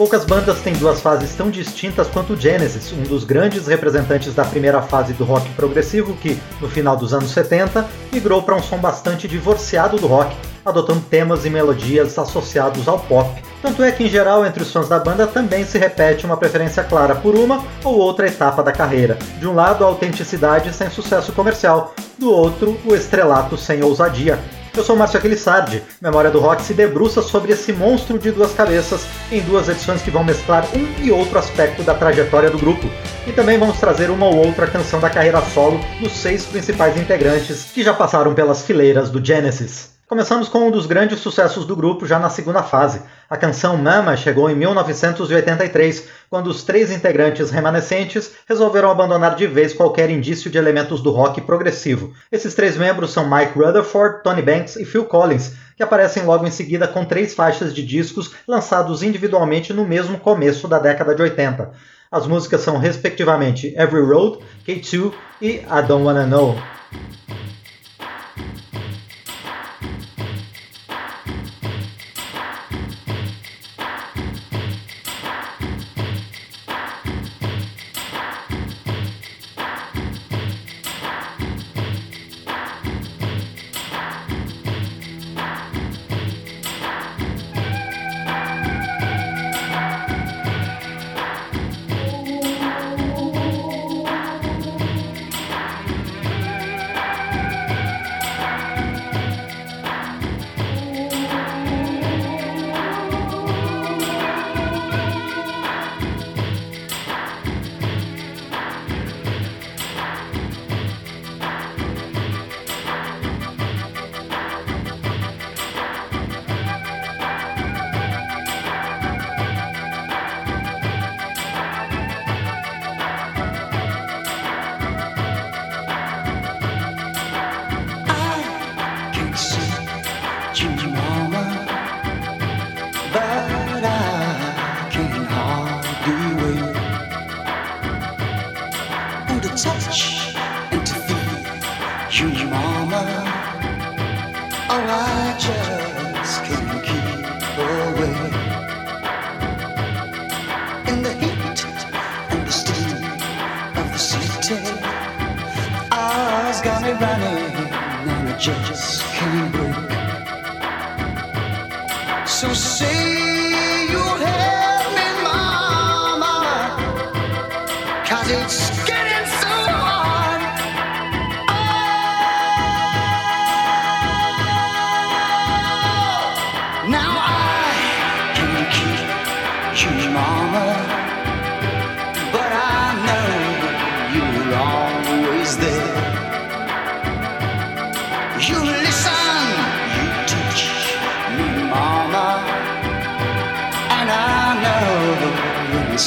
Poucas bandas têm duas fases tão distintas quanto Genesis, um dos grandes representantes da primeira fase do rock progressivo que, no final dos anos 70, migrou para um som bastante divorciado do rock, adotando temas e melodias associados ao pop. Tanto é que, em geral, entre os fãs da banda também se repete uma preferência clara por uma ou outra etapa da carreira. De um lado, a autenticidade sem sucesso comercial, do outro, o estrelato sem ousadia. Eu sou Márcio Aquilissardi. Memória do Rock se debruça sobre esse monstro de duas cabeças em duas edições que vão mesclar um e outro aspecto da trajetória do grupo. E também vamos trazer uma ou outra canção da carreira solo dos seis principais integrantes que já passaram pelas fileiras do Genesis. Começamos com um dos grandes sucessos do grupo já na segunda fase. A canção Mama chegou em 1983, quando os três integrantes remanescentes resolveram abandonar de vez qualquer indício de elementos do rock progressivo. Esses três membros são Mike Rutherford, Tony Banks e Phil Collins, que aparecem logo em seguida com três faixas de discos lançados individualmente no mesmo começo da década de 80. As músicas são respectivamente Every Road, K2 e I Don't Wanna Know.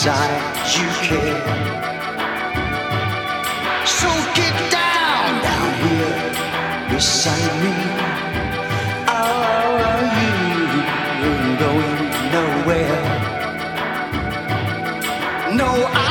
inside you care. So get down, down here beside me. Are you going nowhere? No, I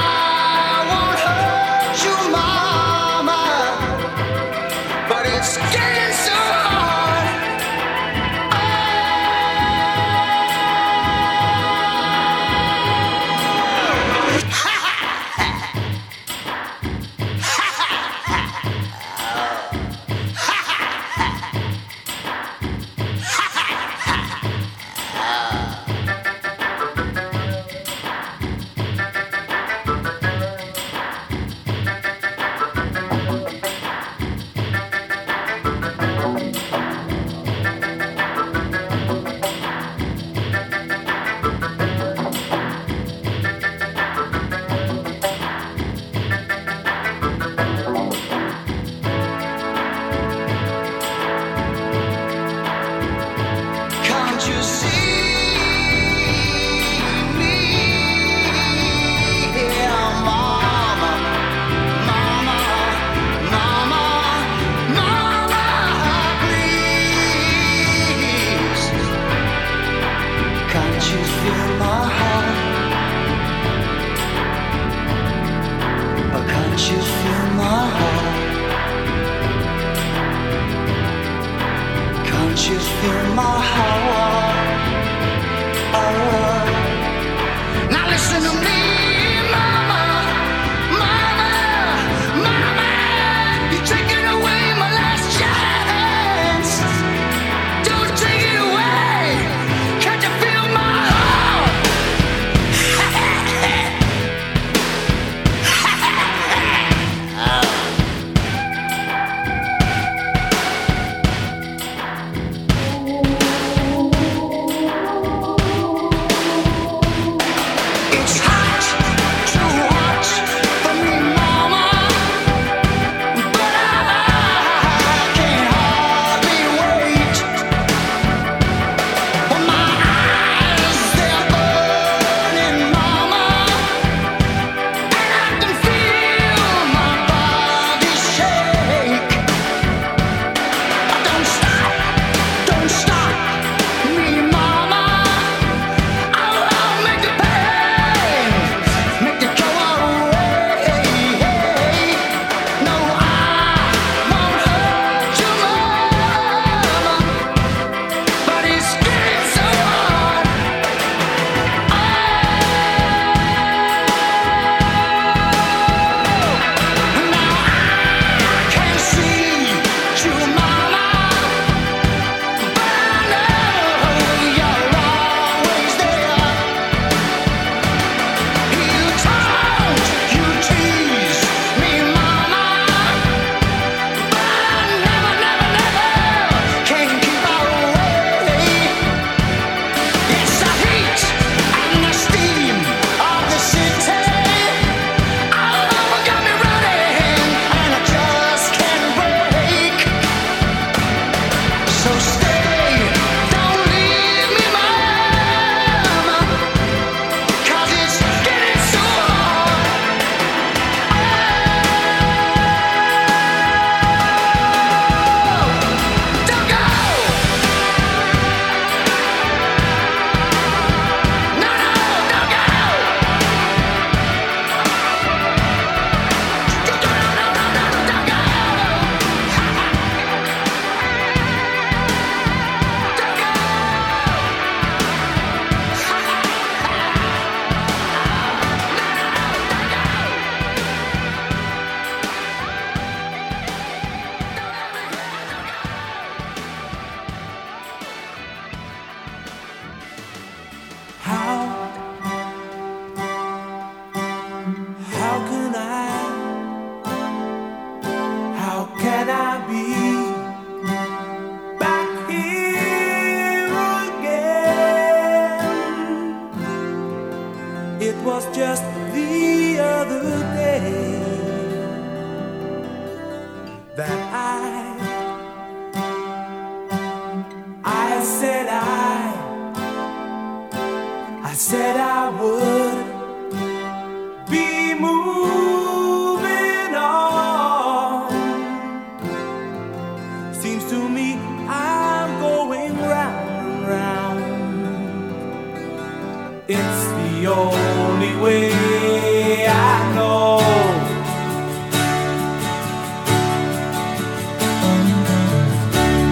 only way I know.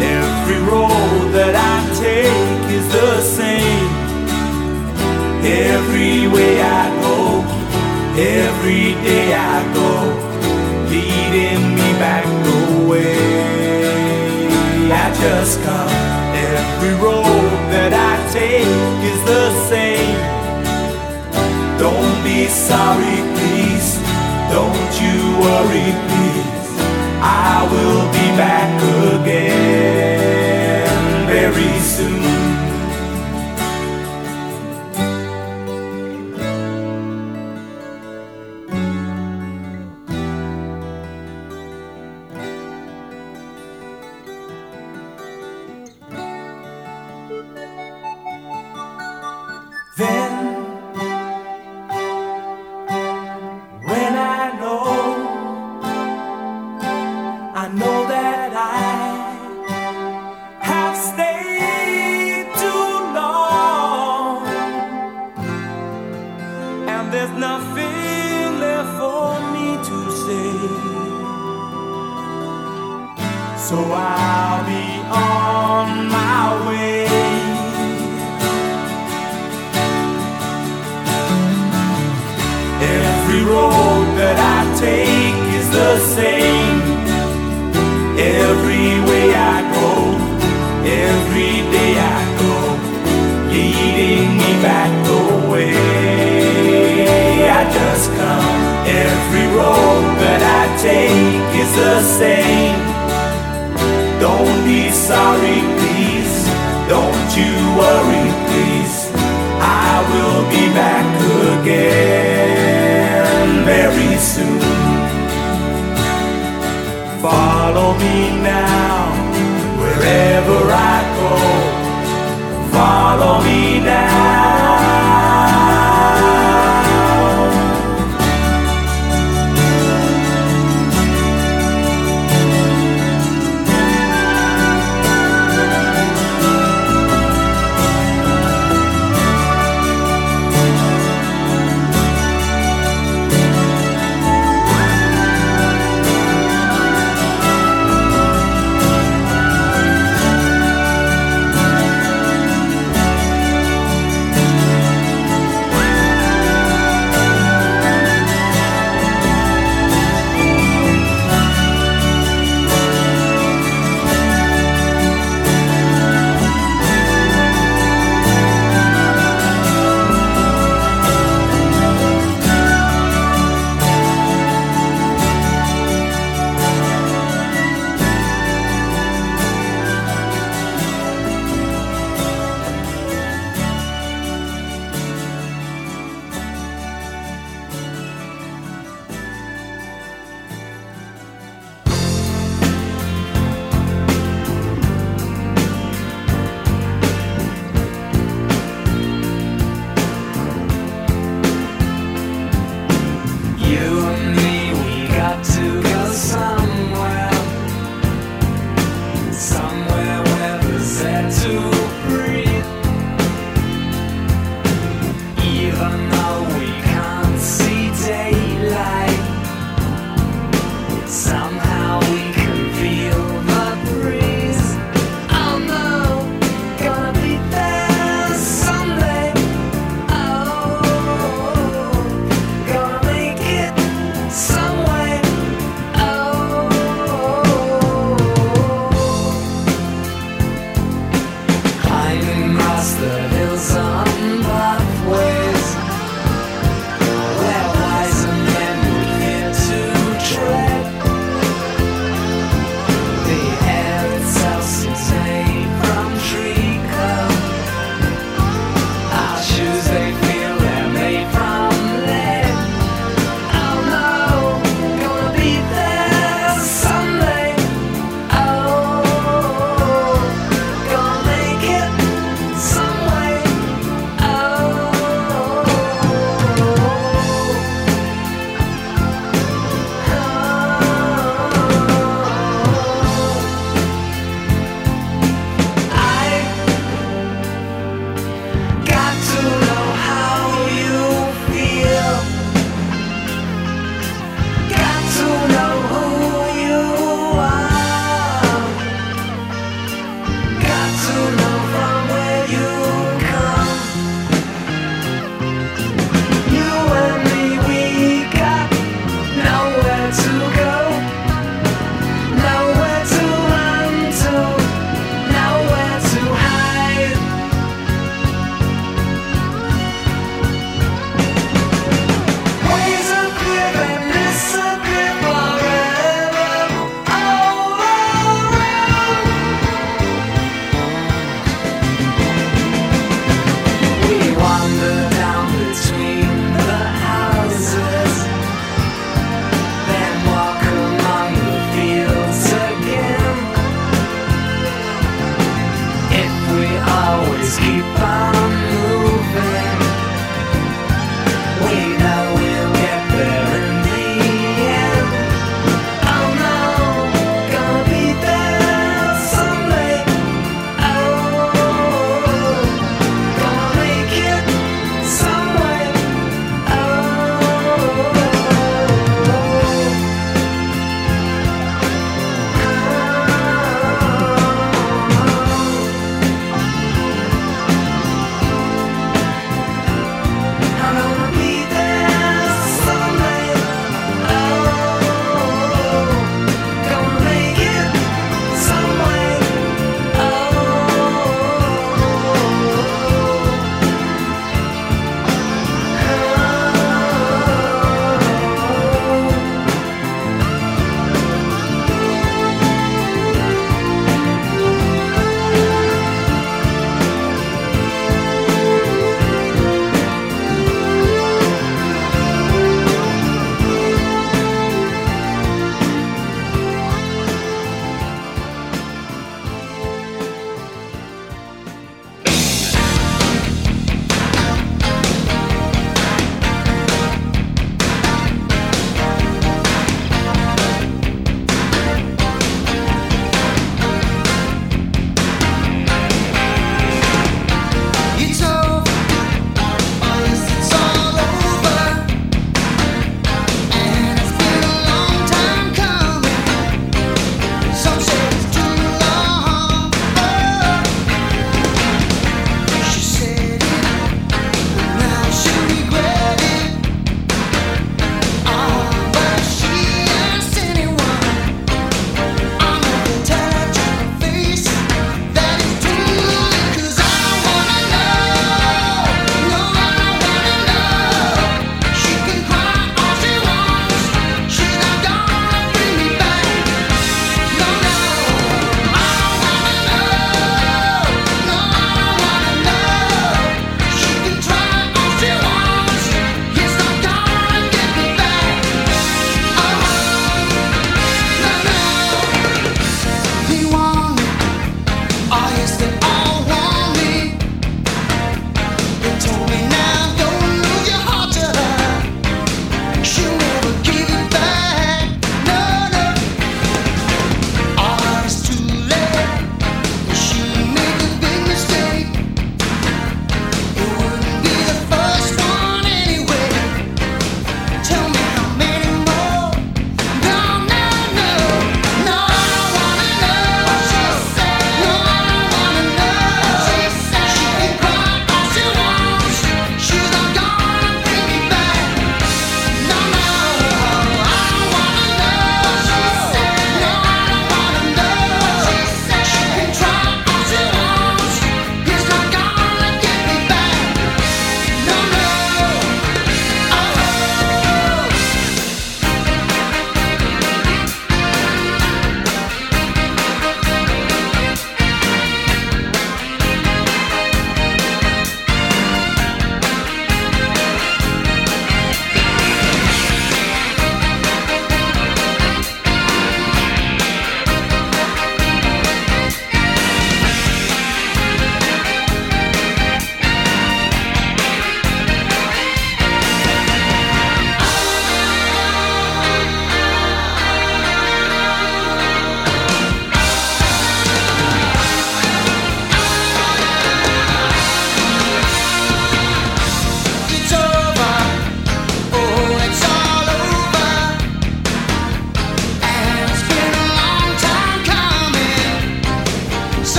Every road that I take is the same. Every way I go, every day I go, leading me back the way I just come. Every road. sorry, please. Don't you worry, please. I will be back again very soon. Same. Don't be sorry, please. Don't you worry, please. I will be back again very soon. Follow me now, wherever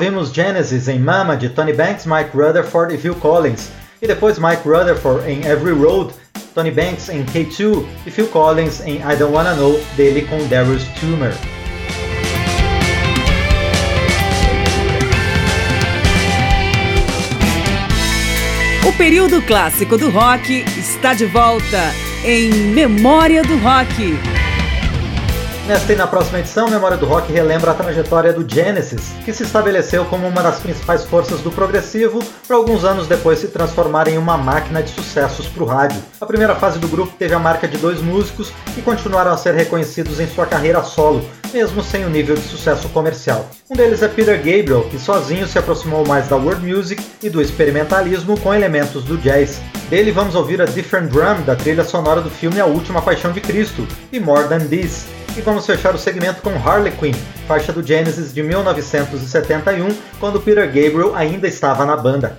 ouvimos Genesis em Mama de Tony Banks, Mike Rutherford e Phil Collins, e depois Mike Rutherford em Every Road, Tony Banks em K2 e Phil Collins em I Don't Wanna Know, dele com Darius Tumor. O período clássico do rock está de volta em Memória do Rock. Nesta e na próxima edição, Memória do Rock relembra a trajetória do Genesis, que se estabeleceu como uma das principais forças do progressivo, para alguns anos depois se transformar em uma máquina de sucessos para o rádio. A primeira fase do grupo teve a marca de dois músicos que continuaram a ser reconhecidos em sua carreira solo, mesmo sem o nível de sucesso comercial. Um deles é Peter Gabriel, que sozinho se aproximou mais da world music e do experimentalismo com elementos do jazz. Dele vamos ouvir a Different Drum da trilha sonora do filme A Última Paixão de Cristo e More Than This. E vamos fechar o segmento com Harley Quinn, faixa do Genesis de 1971, quando Peter Gabriel ainda estava na banda.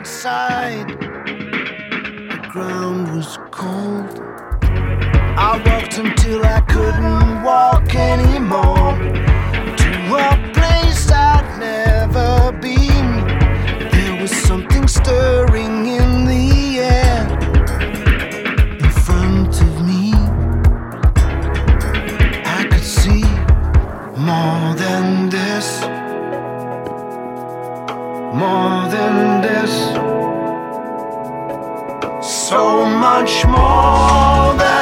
outside. The ground was cold. I walked until I couldn't walk anymore. To a place I'd never been. There was something stirring in the air. In front of me, I could see more than this more than this so much more than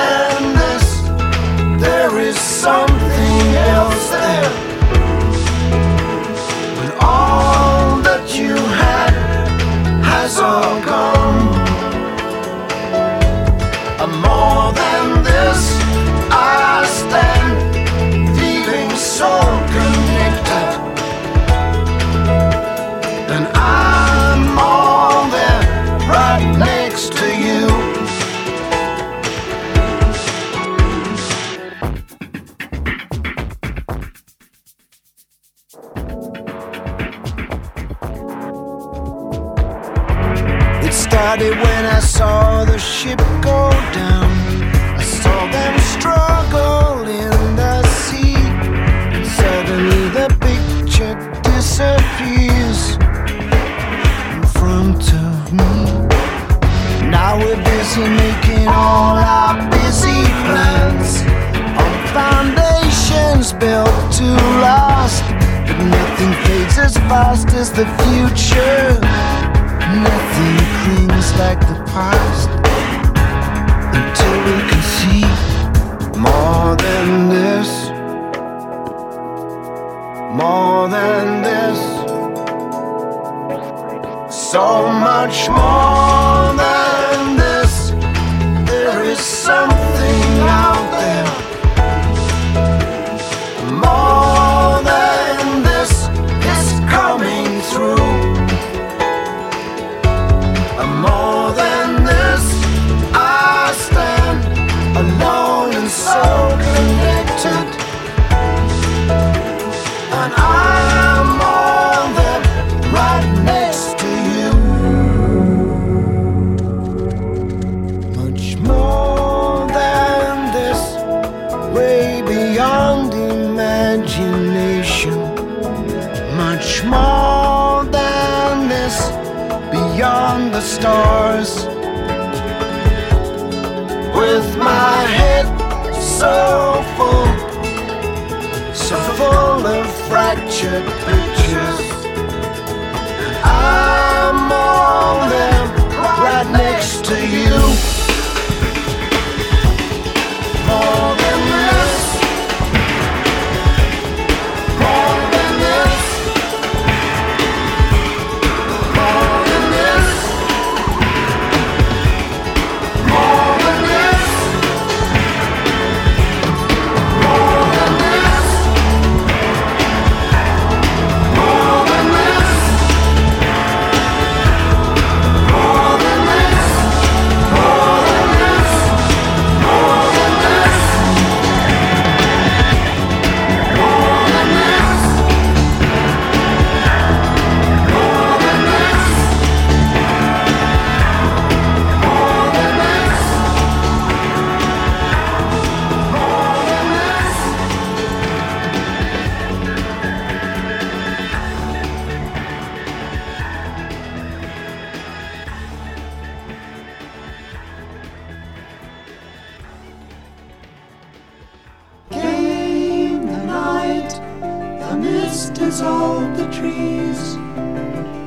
salt the trees,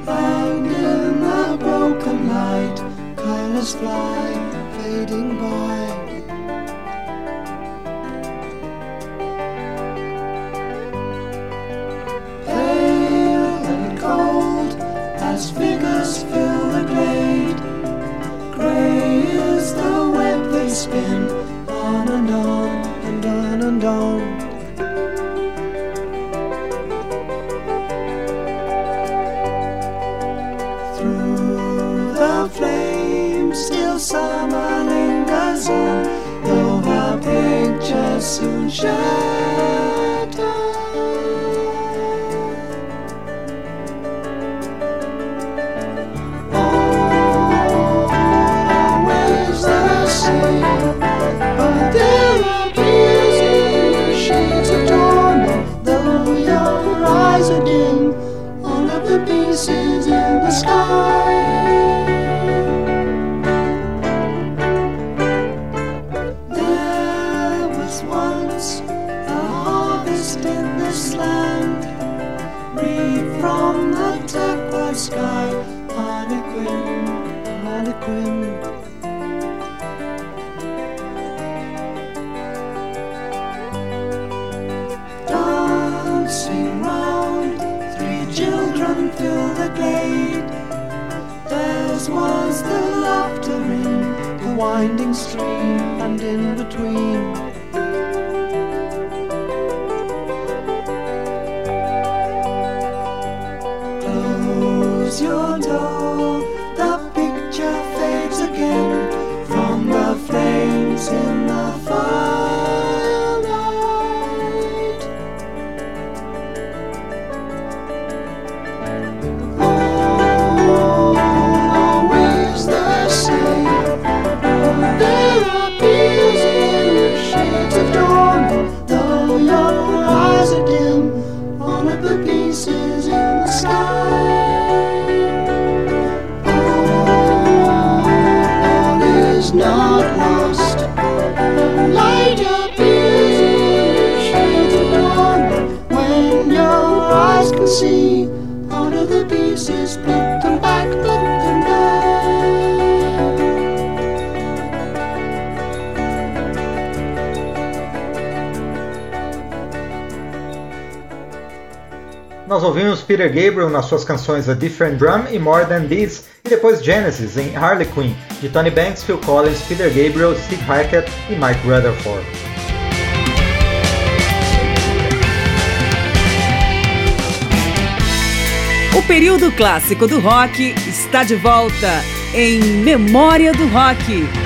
and in the broken light, colors fly, fading by. Pale and cold, as figures fill the glade, grey is the web they spin, on and on and on and on. sunshine. Nós ouvimos Peter Gabriel nas suas canções A Different Drum e More Than This, e depois Genesis em Harley Quinn, de Tony Banks, Phil Collins, Peter Gabriel, Steve Hackett e Mike Rutherford. O período clássico do rock está de volta em Memória do Rock.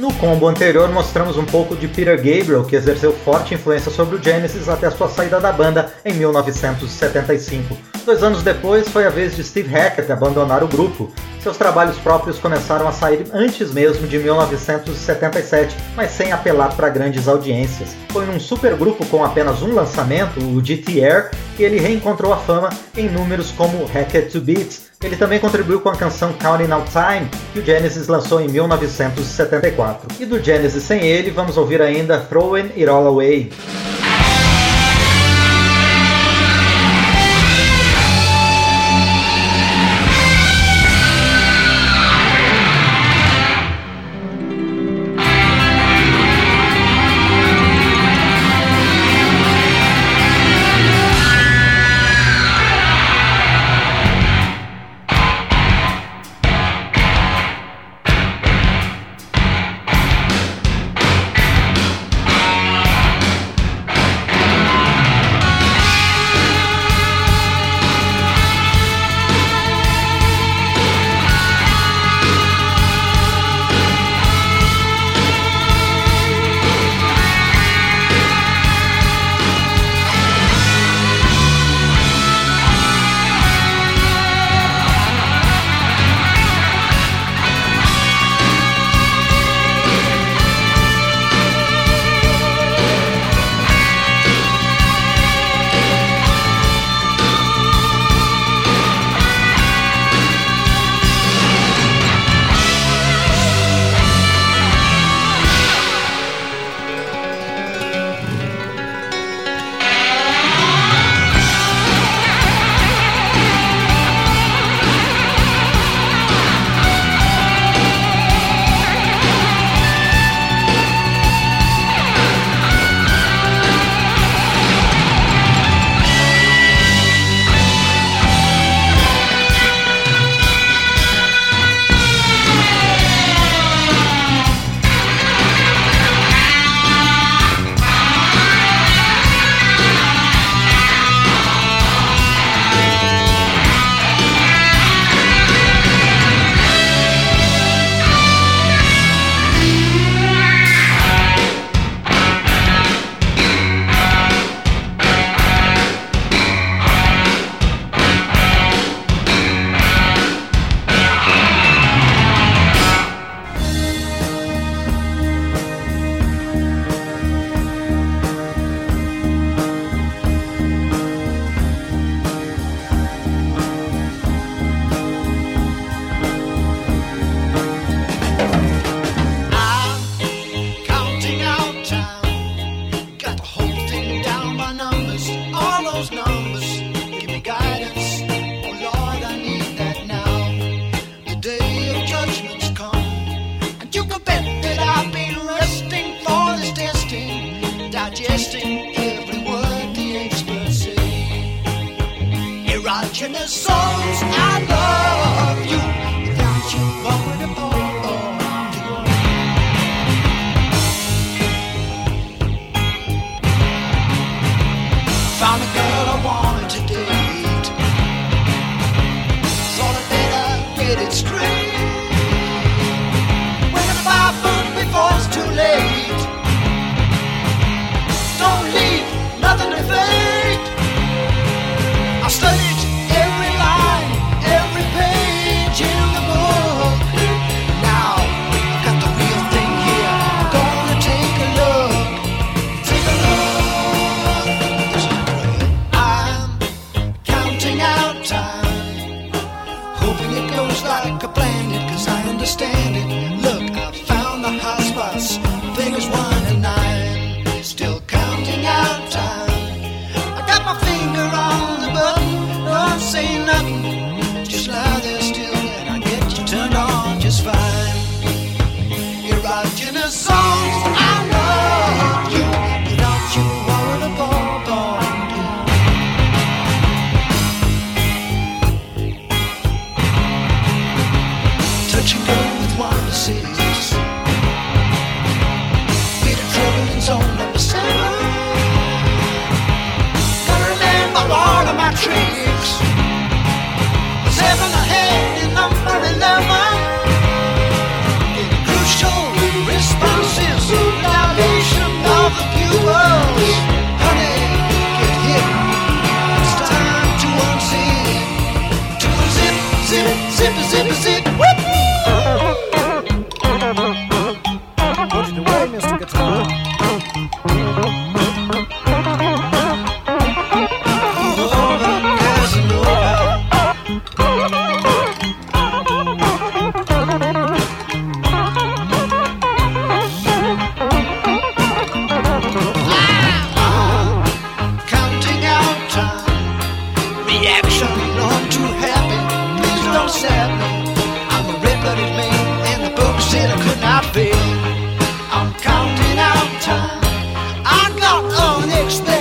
No combo anterior mostramos um pouco de Peter Gabriel, que exerceu forte influência sobre o Genesis até sua saída da banda em 1975. Dois anos depois foi a vez de Steve Hackett abandonar o grupo. Seus trabalhos próprios começaram a sair antes mesmo de 1977, mas sem apelar para grandes audiências. Foi num supergrupo com apenas um lançamento, o GTR, que ele reencontrou a fama em números como Hackett to Beats, ele também contribuiu com a canção Counting Out Time, que o Genesis lançou em 1974. E do Genesis sem ele, vamos ouvir ainda Throwing It All Away. I could not fail. I'm counting out time. I got unexpected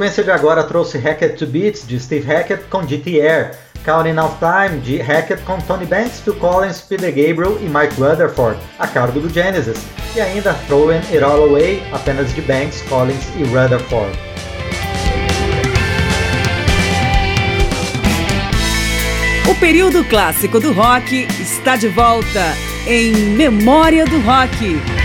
sequência de agora trouxe Hackett to Beats de Steve Hackett com GTR, Counting Out Time de Hackett com Tony Banks, Phil Collins, Peter Gabriel e Mike Rutherford, a cargo do Genesis, e ainda Throwing It All Away, apenas de Banks, Collins e Rutherford. O período clássico do rock está de volta em Memória do Rock.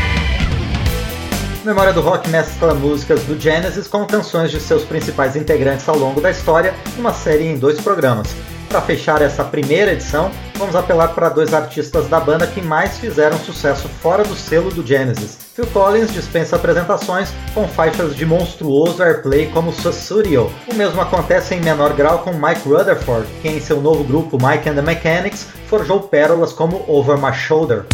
Memória do Rock mescla músicas do Genesis com canções de seus principais integrantes ao longo da história, uma série em dois programas. Para fechar essa primeira edição, vamos apelar para dois artistas da banda que mais fizeram sucesso fora do selo do Genesis. Phil Collins dispensa apresentações com faixas de monstruoso airplay como Sussudio. O mesmo acontece em menor grau com Mike Rutherford, que em seu novo grupo Mike and the Mechanics forjou pérolas como Over My Shoulder.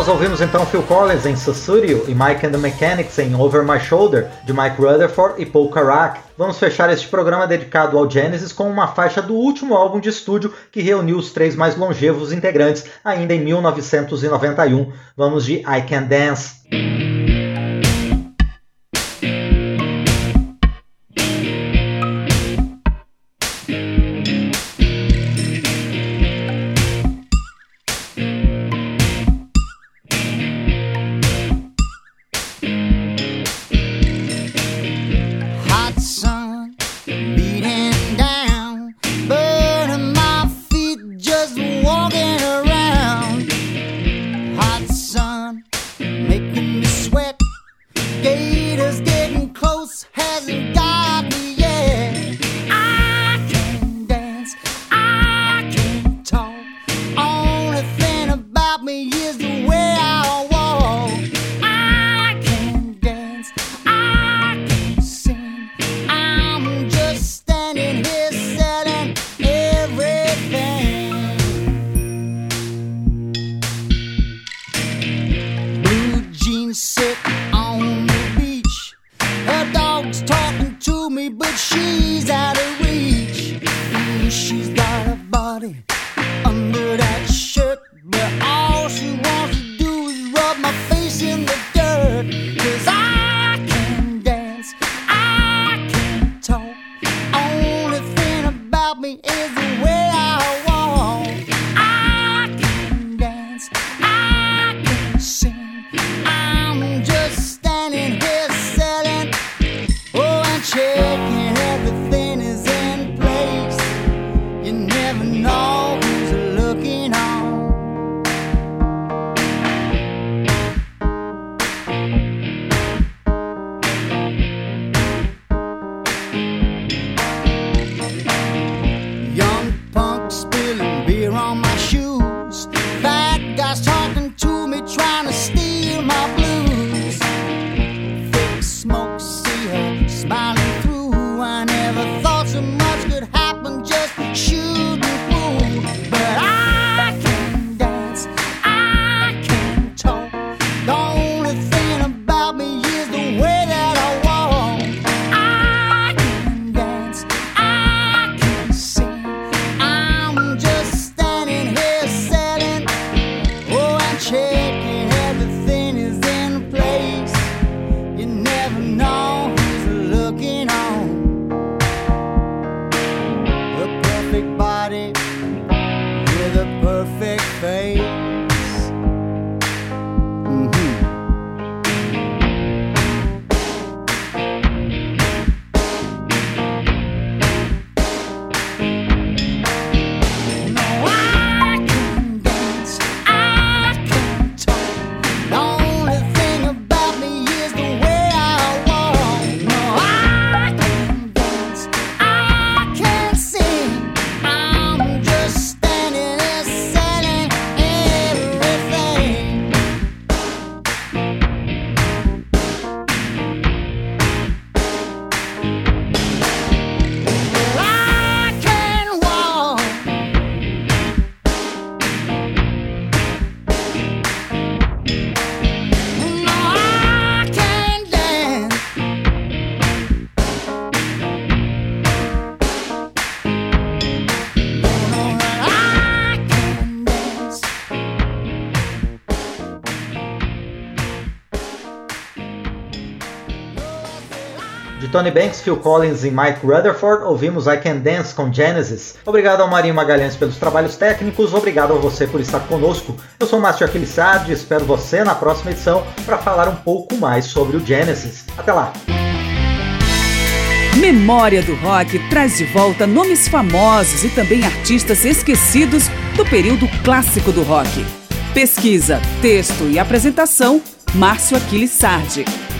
Nós ouvimos então Phil Collins em Sussudio e Mike and the Mechanics em Over My Shoulder, de Mike Rutherford e Paul Carrack. Vamos fechar este programa dedicado ao Genesis com uma faixa do último álbum de estúdio que reuniu os três mais longevos integrantes, ainda em 1991. Vamos de I Can Dance. Tony Banks, Phil Collins e Mike Rutherford, ouvimos I Can Dance com Genesis. Obrigado ao Marinho Magalhães pelos trabalhos técnicos, obrigado a você por estar conosco. Eu sou Márcio Aquilissardi e espero você na próxima edição para falar um pouco mais sobre o Genesis. Até lá! Memória do Rock traz de volta nomes famosos e também artistas esquecidos do período clássico do rock. Pesquisa, texto e apresentação, Márcio Aquiles Sardi.